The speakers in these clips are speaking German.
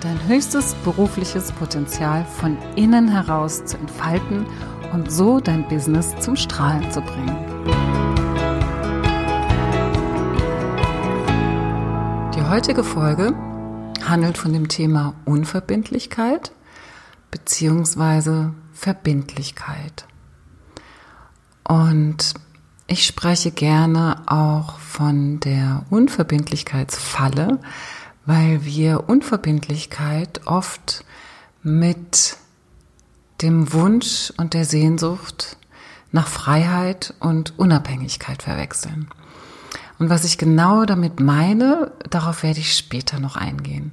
dein höchstes berufliches Potenzial von innen heraus zu entfalten und so dein Business zum Strahlen zu bringen. Die heutige Folge handelt von dem Thema Unverbindlichkeit bzw. Verbindlichkeit. Und ich spreche gerne auch von der Unverbindlichkeitsfalle, weil wir Unverbindlichkeit oft mit dem Wunsch und der Sehnsucht nach Freiheit und Unabhängigkeit verwechseln. Und was ich genau damit meine, darauf werde ich später noch eingehen.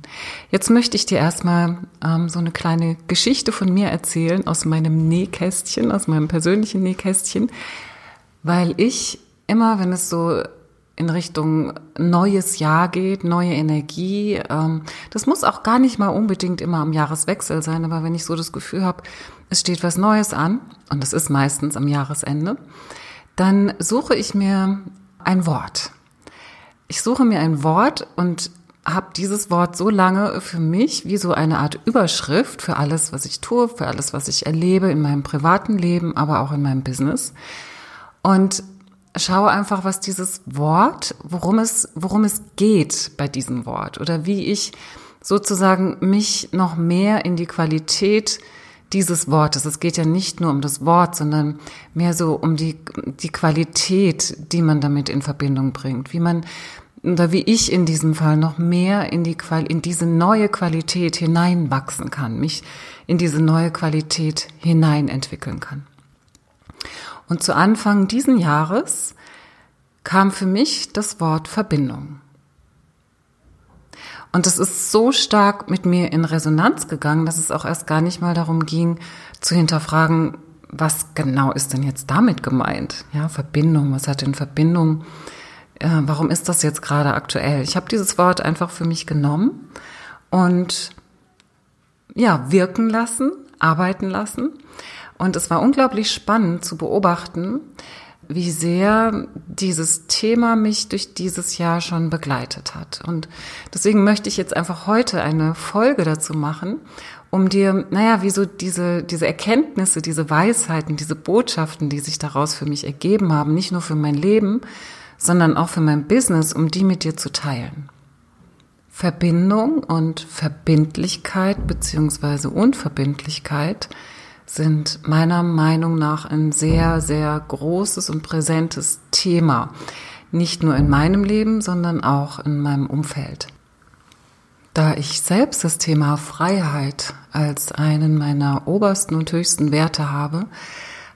Jetzt möchte ich dir erstmal ähm, so eine kleine Geschichte von mir erzählen aus meinem Nähkästchen, aus meinem persönlichen Nähkästchen, weil ich immer, wenn es so in Richtung neues Jahr geht, neue Energie. Ähm, das muss auch gar nicht mal unbedingt immer am Jahreswechsel sein, aber wenn ich so das Gefühl habe, es steht was Neues an, und das ist meistens am Jahresende, dann suche ich mir ein Wort. Ich suche mir ein Wort und habe dieses Wort so lange für mich wie so eine Art Überschrift für alles, was ich tue, für alles, was ich erlebe in meinem privaten Leben, aber auch in meinem Business. Und schaue einfach, was dieses Wort, worum es, worum es geht bei diesem Wort oder wie ich sozusagen mich noch mehr in die Qualität dieses Wortes. Es geht ja nicht nur um das Wort, sondern mehr so um die, die Qualität, die man damit in Verbindung bringt, wie man oder wie ich in diesem Fall noch mehr in die in diese neue Qualität hineinwachsen kann, mich in diese neue Qualität hinein entwickeln kann. Und zu Anfang diesen Jahres kam für mich das Wort Verbindung. Und es ist so stark mit mir in Resonanz gegangen, dass es auch erst gar nicht mal darum ging, zu hinterfragen, was genau ist denn jetzt damit gemeint? Ja, Verbindung, was hat denn Verbindung? Äh, warum ist das jetzt gerade aktuell? Ich habe dieses Wort einfach für mich genommen und ja, wirken lassen, arbeiten lassen und es war unglaublich spannend zu beobachten, wie sehr dieses Thema mich durch dieses Jahr schon begleitet hat. Und deswegen möchte ich jetzt einfach heute eine Folge dazu machen, um dir, naja, wie so diese, diese Erkenntnisse, diese Weisheiten, diese Botschaften, die sich daraus für mich ergeben haben, nicht nur für mein Leben, sondern auch für mein Business, um die mit dir zu teilen. Verbindung und Verbindlichkeit beziehungsweise Unverbindlichkeit sind meiner Meinung nach ein sehr, sehr großes und präsentes Thema. Nicht nur in meinem Leben, sondern auch in meinem Umfeld. Da ich selbst das Thema Freiheit als einen meiner obersten und höchsten Werte habe,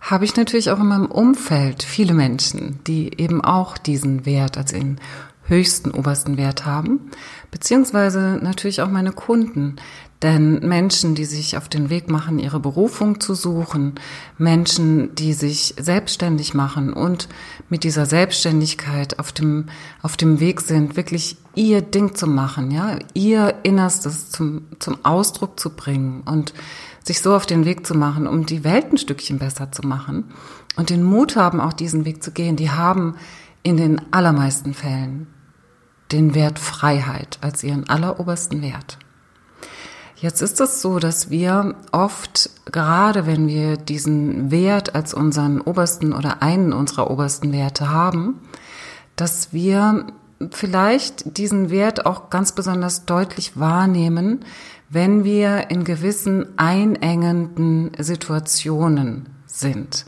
habe ich natürlich auch in meinem Umfeld viele Menschen, die eben auch diesen Wert als den höchsten obersten Wert haben, beziehungsweise natürlich auch meine Kunden, denn Menschen, die sich auf den Weg machen, ihre Berufung zu suchen, Menschen, die sich selbstständig machen und mit dieser Selbstständigkeit auf dem, auf dem Weg sind, wirklich ihr Ding zu machen, ja, ihr Innerstes zum, zum Ausdruck zu bringen und sich so auf den Weg zu machen, um die Welt ein Stückchen besser zu machen und den Mut haben, auch diesen Weg zu gehen, die haben in den allermeisten Fällen den Wert Freiheit als ihren allerobersten Wert. Jetzt ist es so, dass wir oft, gerade wenn wir diesen Wert als unseren obersten oder einen unserer obersten Werte haben, dass wir vielleicht diesen Wert auch ganz besonders deutlich wahrnehmen, wenn wir in gewissen einengenden Situationen sind.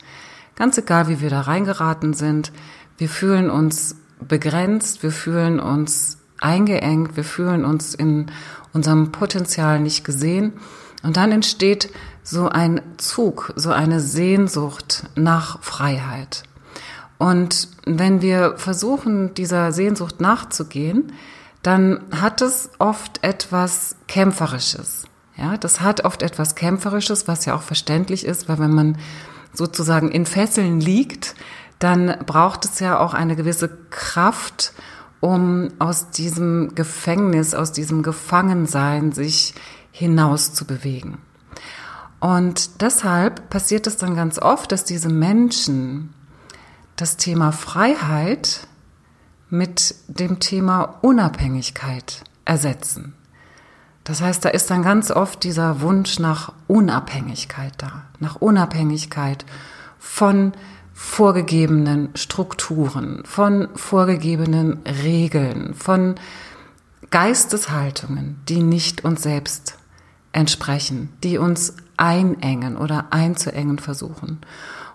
Ganz egal, wie wir da reingeraten sind, wir fühlen uns begrenzt, wir fühlen uns eingeengt, wir fühlen uns in unserem Potenzial nicht gesehen. Und dann entsteht so ein Zug, so eine Sehnsucht nach Freiheit. Und wenn wir versuchen, dieser Sehnsucht nachzugehen, dann hat es oft etwas Kämpferisches. Ja, das hat oft etwas Kämpferisches, was ja auch verständlich ist, weil wenn man sozusagen in Fesseln liegt, dann braucht es ja auch eine gewisse Kraft, um aus diesem Gefängnis, aus diesem Gefangensein sich hinaus zu bewegen. Und deshalb passiert es dann ganz oft, dass diese Menschen das Thema Freiheit mit dem Thema Unabhängigkeit ersetzen. Das heißt, da ist dann ganz oft dieser Wunsch nach Unabhängigkeit da, nach Unabhängigkeit von vorgegebenen Strukturen, von vorgegebenen Regeln, von Geisteshaltungen, die nicht uns selbst entsprechen, die uns einengen oder einzuengen versuchen.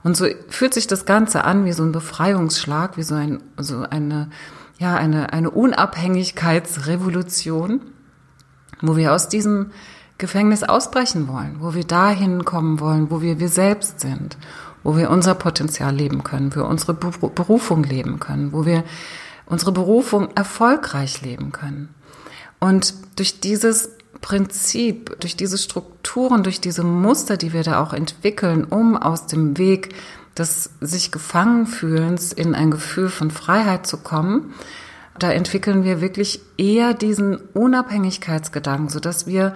Und so fühlt sich das Ganze an wie so ein Befreiungsschlag, wie so, ein, so eine, ja, eine, eine Unabhängigkeitsrevolution wo wir aus diesem Gefängnis ausbrechen wollen, wo wir dahin kommen wollen, wo wir wir selbst sind, wo wir unser Potenzial leben können, wo wir unsere Berufung leben können, wo wir unsere Berufung erfolgreich leben können. Und durch dieses Prinzip, durch diese Strukturen, durch diese Muster, die wir da auch entwickeln, um aus dem Weg des sich gefangen fühlens in ein Gefühl von Freiheit zu kommen, da entwickeln wir wirklich eher diesen Unabhängigkeitsgedanken, so dass wir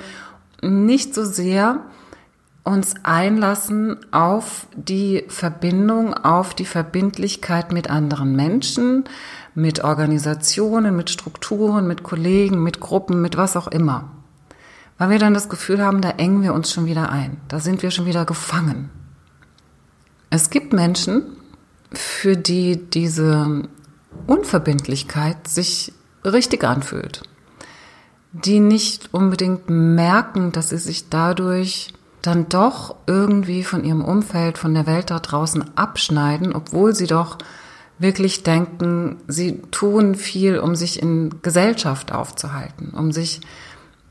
nicht so sehr uns einlassen auf die Verbindung, auf die Verbindlichkeit mit anderen Menschen, mit Organisationen, mit Strukturen, mit Kollegen, mit Gruppen, mit was auch immer. Weil wir dann das Gefühl haben, da engen wir uns schon wieder ein, da sind wir schon wieder gefangen. Es gibt Menschen, für die diese Unverbindlichkeit sich richtig anfühlt. Die nicht unbedingt merken, dass sie sich dadurch dann doch irgendwie von ihrem Umfeld, von der Welt da draußen abschneiden, obwohl sie doch wirklich denken, sie tun viel, um sich in Gesellschaft aufzuhalten, um sich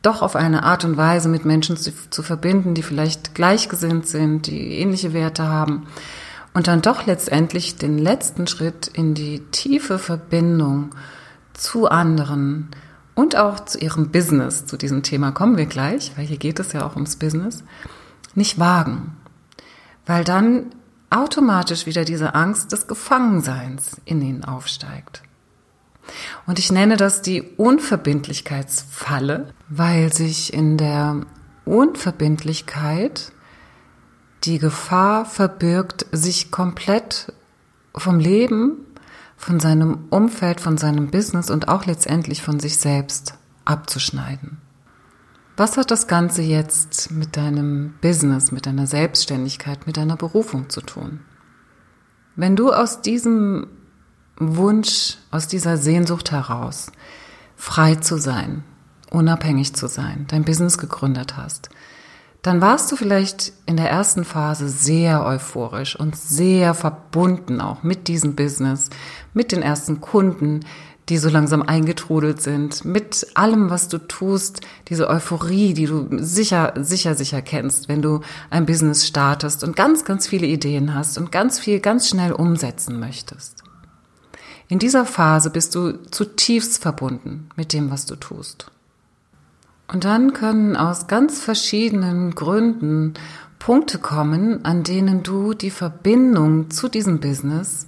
doch auf eine Art und Weise mit Menschen zu, zu verbinden, die vielleicht gleichgesinnt sind, die ähnliche Werte haben. Und dann doch letztendlich den letzten Schritt in die tiefe Verbindung zu anderen und auch zu ihrem Business, zu diesem Thema kommen wir gleich, weil hier geht es ja auch ums Business, nicht wagen. Weil dann automatisch wieder diese Angst des Gefangenseins in ihnen aufsteigt. Und ich nenne das die Unverbindlichkeitsfalle, weil sich in der Unverbindlichkeit die Gefahr verbirgt, sich komplett vom Leben, von seinem Umfeld, von seinem Business und auch letztendlich von sich selbst abzuschneiden. Was hat das Ganze jetzt mit deinem Business, mit deiner Selbstständigkeit, mit deiner Berufung zu tun? Wenn du aus diesem Wunsch, aus dieser Sehnsucht heraus, frei zu sein, unabhängig zu sein, dein Business gegründet hast, dann warst du vielleicht in der ersten Phase sehr euphorisch und sehr verbunden auch mit diesem Business, mit den ersten Kunden, die so langsam eingetrudelt sind, mit allem, was du tust, diese Euphorie, die du sicher, sicher, sicher kennst, wenn du ein Business startest und ganz, ganz viele Ideen hast und ganz viel, ganz schnell umsetzen möchtest. In dieser Phase bist du zutiefst verbunden mit dem, was du tust. Und dann können aus ganz verschiedenen Gründen Punkte kommen, an denen du die Verbindung zu diesem Business,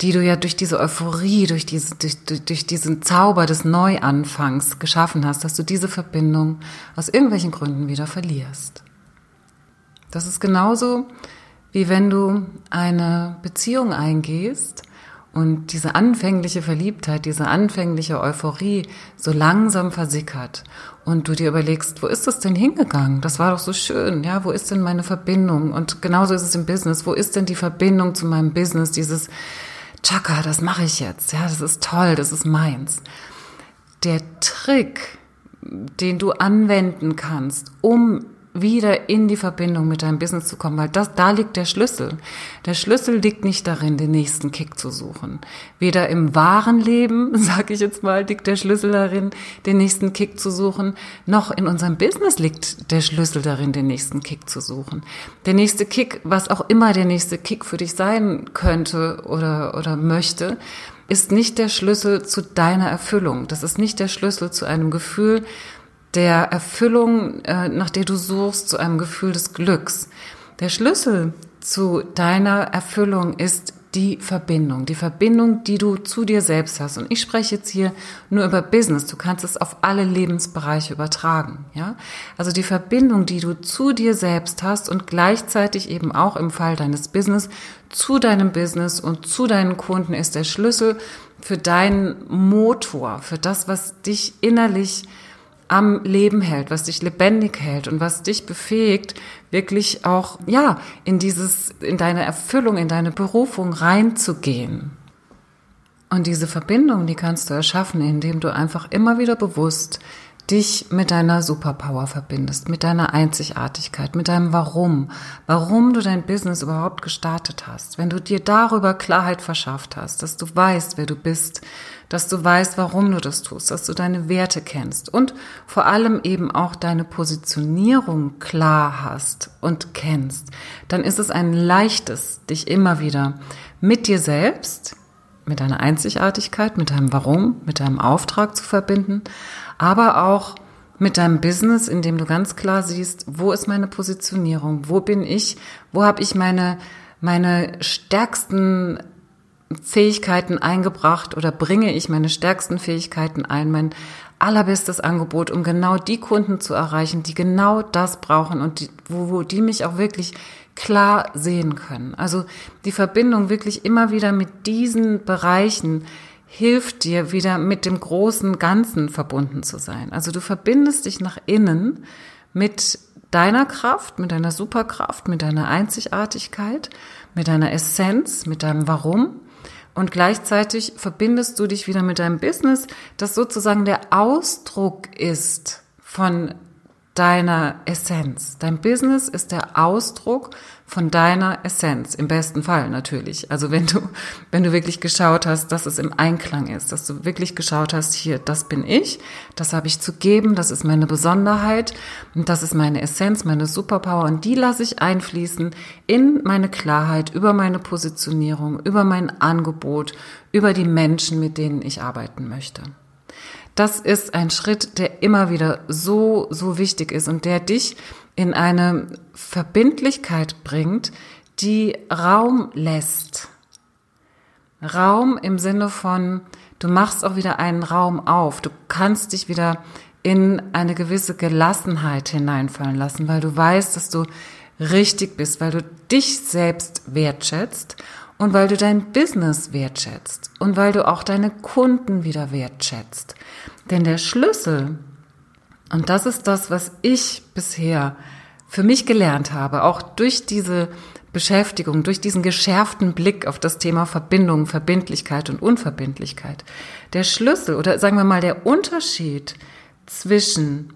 die du ja durch diese Euphorie, durch, diese, durch, durch diesen Zauber des Neuanfangs geschaffen hast, dass du diese Verbindung aus irgendwelchen Gründen wieder verlierst. Das ist genauso, wie wenn du eine Beziehung eingehst und diese anfängliche Verliebtheit, diese anfängliche Euphorie so langsam versickert und du dir überlegst, wo ist das denn hingegangen? Das war doch so schön, ja, wo ist denn meine Verbindung? Und genauso ist es im Business, wo ist denn die Verbindung zu meinem Business, dieses Chaka, das mache ich jetzt, ja, das ist toll, das ist meins. Der Trick, den du anwenden kannst, um wieder in die Verbindung mit deinem Business zu kommen, weil das, da liegt der Schlüssel. Der Schlüssel liegt nicht darin, den nächsten Kick zu suchen. Weder im wahren Leben, sage ich jetzt mal, liegt der Schlüssel darin, den nächsten Kick zu suchen, noch in unserem Business liegt der Schlüssel darin, den nächsten Kick zu suchen. Der nächste Kick, was auch immer der nächste Kick für dich sein könnte oder, oder möchte, ist nicht der Schlüssel zu deiner Erfüllung. Das ist nicht der Schlüssel zu einem Gefühl, der Erfüllung, äh, nach der du suchst, zu einem Gefühl des Glücks. Der Schlüssel zu deiner Erfüllung ist die Verbindung, die Verbindung, die du zu dir selbst hast. Und ich spreche jetzt hier nur über Business. Du kannst es auf alle Lebensbereiche übertragen, ja? Also die Verbindung, die du zu dir selbst hast und gleichzeitig eben auch im Fall deines Business zu deinem Business und zu deinen Kunden ist der Schlüssel für deinen Motor, für das, was dich innerlich am Leben hält, was dich lebendig hält und was dich befähigt, wirklich auch, ja, in dieses, in deine Erfüllung, in deine Berufung reinzugehen. Und diese Verbindung, die kannst du erschaffen, indem du einfach immer wieder bewusst dich mit deiner Superpower verbindest, mit deiner Einzigartigkeit, mit deinem Warum, warum du dein Business überhaupt gestartet hast. Wenn du dir darüber Klarheit verschafft hast, dass du weißt, wer du bist, dass du weißt, warum du das tust, dass du deine Werte kennst und vor allem eben auch deine Positionierung klar hast und kennst, dann ist es ein leichtes, dich immer wieder mit dir selbst, mit deiner Einzigartigkeit, mit deinem Warum, mit deinem Auftrag zu verbinden, aber auch mit deinem Business, in dem du ganz klar siehst, wo ist meine Positionierung, wo bin ich, wo habe ich meine, meine stärksten Fähigkeiten eingebracht oder bringe ich meine stärksten Fähigkeiten ein, mein allerbestes Angebot, um genau die Kunden zu erreichen, die genau das brauchen und die, wo, wo die mich auch wirklich klar sehen können. Also die Verbindung wirklich immer wieder mit diesen Bereichen hilft dir wieder mit dem großen Ganzen verbunden zu sein. Also du verbindest dich nach innen mit deiner Kraft, mit deiner Superkraft, mit deiner Einzigartigkeit, mit deiner Essenz, mit deinem Warum. Und gleichzeitig verbindest du dich wieder mit deinem Business, das sozusagen der Ausdruck ist von deiner Essenz. Dein Business ist der Ausdruck von deiner Essenz, im besten Fall natürlich. Also wenn du, wenn du wirklich geschaut hast, dass es im Einklang ist, dass du wirklich geschaut hast, hier, das bin ich, das habe ich zu geben, das ist meine Besonderheit und das ist meine Essenz, meine Superpower und die lasse ich einfließen in meine Klarheit über meine Positionierung, über mein Angebot, über die Menschen, mit denen ich arbeiten möchte. Das ist ein Schritt, der immer wieder so, so wichtig ist und der dich in eine Verbindlichkeit bringt, die Raum lässt. Raum im Sinne von, du machst auch wieder einen Raum auf. Du kannst dich wieder in eine gewisse Gelassenheit hineinfallen lassen, weil du weißt, dass du richtig bist, weil du dich selbst wertschätzt und weil du dein Business wertschätzt und weil du auch deine Kunden wieder wertschätzt. Denn der Schlüssel, und das ist das, was ich bisher für mich gelernt habe, auch durch diese Beschäftigung, durch diesen geschärften Blick auf das Thema Verbindung, Verbindlichkeit und Unverbindlichkeit. Der Schlüssel oder sagen wir mal der Unterschied zwischen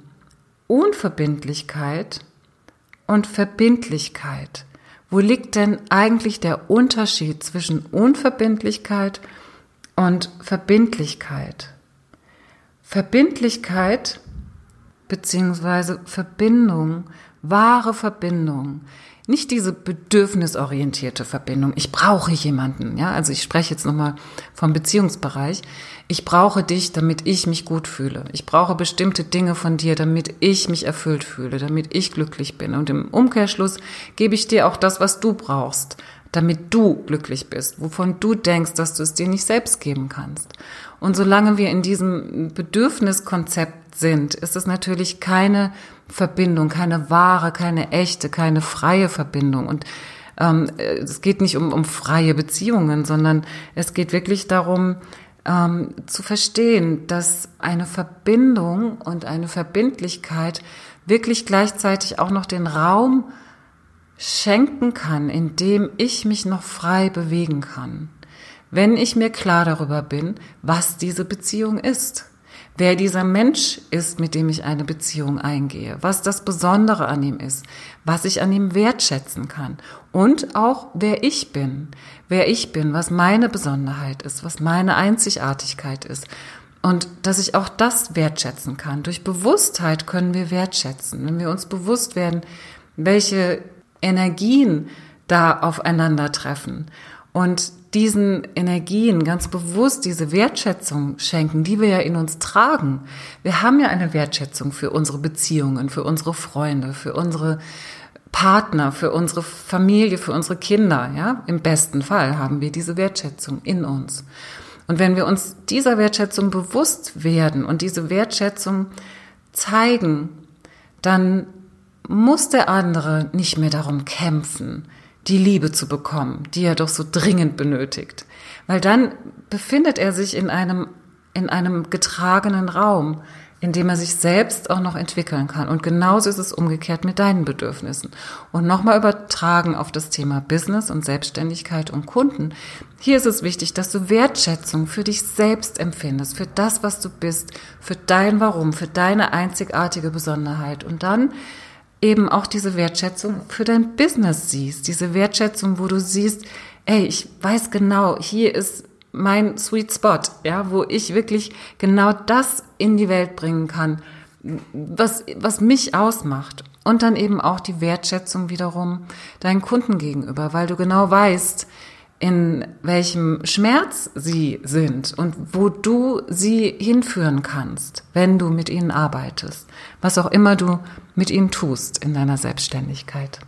Unverbindlichkeit und Verbindlichkeit wo liegt denn eigentlich der Unterschied zwischen Unverbindlichkeit und Verbindlichkeit? Verbindlichkeit beziehungsweise Verbindung, wahre Verbindung, nicht diese bedürfnisorientierte Verbindung. Ich brauche jemanden, ja. Also ich spreche jetzt nochmal vom Beziehungsbereich. Ich brauche dich, damit ich mich gut fühle. Ich brauche bestimmte Dinge von dir, damit ich mich erfüllt fühle, damit ich glücklich bin. Und im Umkehrschluss gebe ich dir auch das, was du brauchst, damit du glücklich bist, wovon du denkst, dass du es dir nicht selbst geben kannst. Und solange wir in diesem Bedürfniskonzept sind, ist es natürlich keine Verbindung, keine wahre, keine echte, keine freie Verbindung. Und ähm, es geht nicht um, um freie Beziehungen, sondern es geht wirklich darum, ähm, zu verstehen, dass eine Verbindung und eine Verbindlichkeit wirklich gleichzeitig auch noch den Raum schenken kann, in dem ich mich noch frei bewegen kann. Wenn ich mir klar darüber bin, was diese Beziehung ist wer dieser Mensch ist, mit dem ich eine Beziehung eingehe, was das Besondere an ihm ist, was ich an ihm wertschätzen kann und auch wer ich bin, wer ich bin, was meine Besonderheit ist, was meine Einzigartigkeit ist und dass ich auch das wertschätzen kann. Durch Bewusstheit können wir wertschätzen, wenn wir uns bewusst werden, welche Energien da aufeinandertreffen und diesen Energien ganz bewusst diese Wertschätzung schenken, die wir ja in uns tragen. Wir haben ja eine Wertschätzung für unsere Beziehungen, für unsere Freunde, für unsere Partner, für unsere Familie, für unsere Kinder, ja. Im besten Fall haben wir diese Wertschätzung in uns. Und wenn wir uns dieser Wertschätzung bewusst werden und diese Wertschätzung zeigen, dann muss der andere nicht mehr darum kämpfen, die Liebe zu bekommen, die er doch so dringend benötigt. Weil dann befindet er sich in einem, in einem getragenen Raum, in dem er sich selbst auch noch entwickeln kann. Und genauso ist es umgekehrt mit deinen Bedürfnissen. Und nochmal übertragen auf das Thema Business und Selbstständigkeit und Kunden. Hier ist es wichtig, dass du Wertschätzung für dich selbst empfindest, für das, was du bist, für dein Warum, für deine einzigartige Besonderheit. Und dann eben auch diese Wertschätzung für dein Business siehst, diese Wertschätzung, wo du siehst, ey, ich weiß genau, hier ist mein Sweet Spot, ja, wo ich wirklich genau das in die Welt bringen kann, was, was mich ausmacht. Und dann eben auch die Wertschätzung wiederum deinen Kunden gegenüber, weil du genau weißt, in welchem Schmerz sie sind und wo du sie hinführen kannst, wenn du mit ihnen arbeitest, was auch immer du mit ihnen tust in deiner Selbstständigkeit.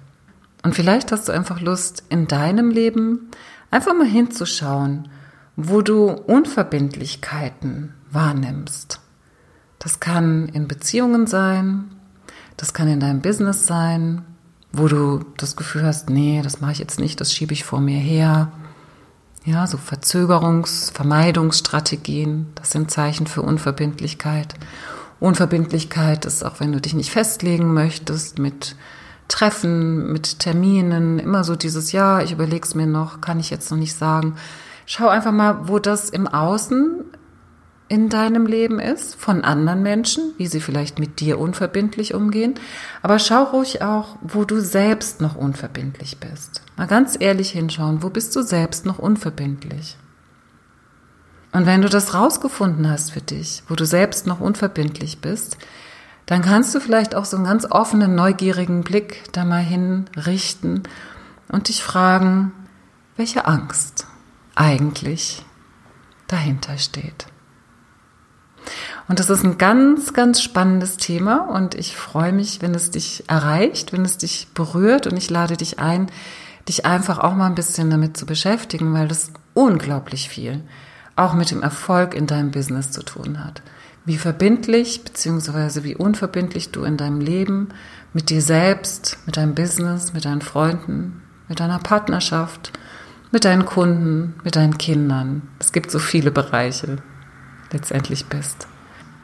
Und vielleicht hast du einfach Lust, in deinem Leben einfach mal hinzuschauen, wo du Unverbindlichkeiten wahrnimmst. Das kann in Beziehungen sein, das kann in deinem Business sein, wo du das Gefühl hast, nee, das mache ich jetzt nicht, das schiebe ich vor mir her ja, so Verzögerungs-, Vermeidungsstrategien, das sind Zeichen für Unverbindlichkeit. Unverbindlichkeit ist auch, wenn du dich nicht festlegen möchtest mit Treffen, mit Terminen, immer so dieses, ja, ich überleg's mir noch, kann ich jetzt noch nicht sagen. Schau einfach mal, wo das im Außen in deinem Leben ist, von anderen Menschen, wie sie vielleicht mit dir unverbindlich umgehen. Aber schau ruhig auch, wo du selbst noch unverbindlich bist. Mal ganz ehrlich hinschauen, wo bist du selbst noch unverbindlich? Und wenn du das rausgefunden hast für dich, wo du selbst noch unverbindlich bist, dann kannst du vielleicht auch so einen ganz offenen, neugierigen Blick da mal hinrichten und dich fragen, welche Angst eigentlich dahinter steht. Und das ist ein ganz, ganz spannendes Thema und ich freue mich, wenn es dich erreicht, wenn es dich berührt und ich lade dich ein, dich einfach auch mal ein bisschen damit zu beschäftigen, weil das unglaublich viel auch mit dem Erfolg in deinem Business zu tun hat. Wie verbindlich bzw. wie unverbindlich du in deinem Leben mit dir selbst, mit deinem Business, mit deinen Freunden, mit deiner Partnerschaft, mit deinen Kunden, mit deinen Kindern. Es gibt so viele Bereiche, letztendlich bist.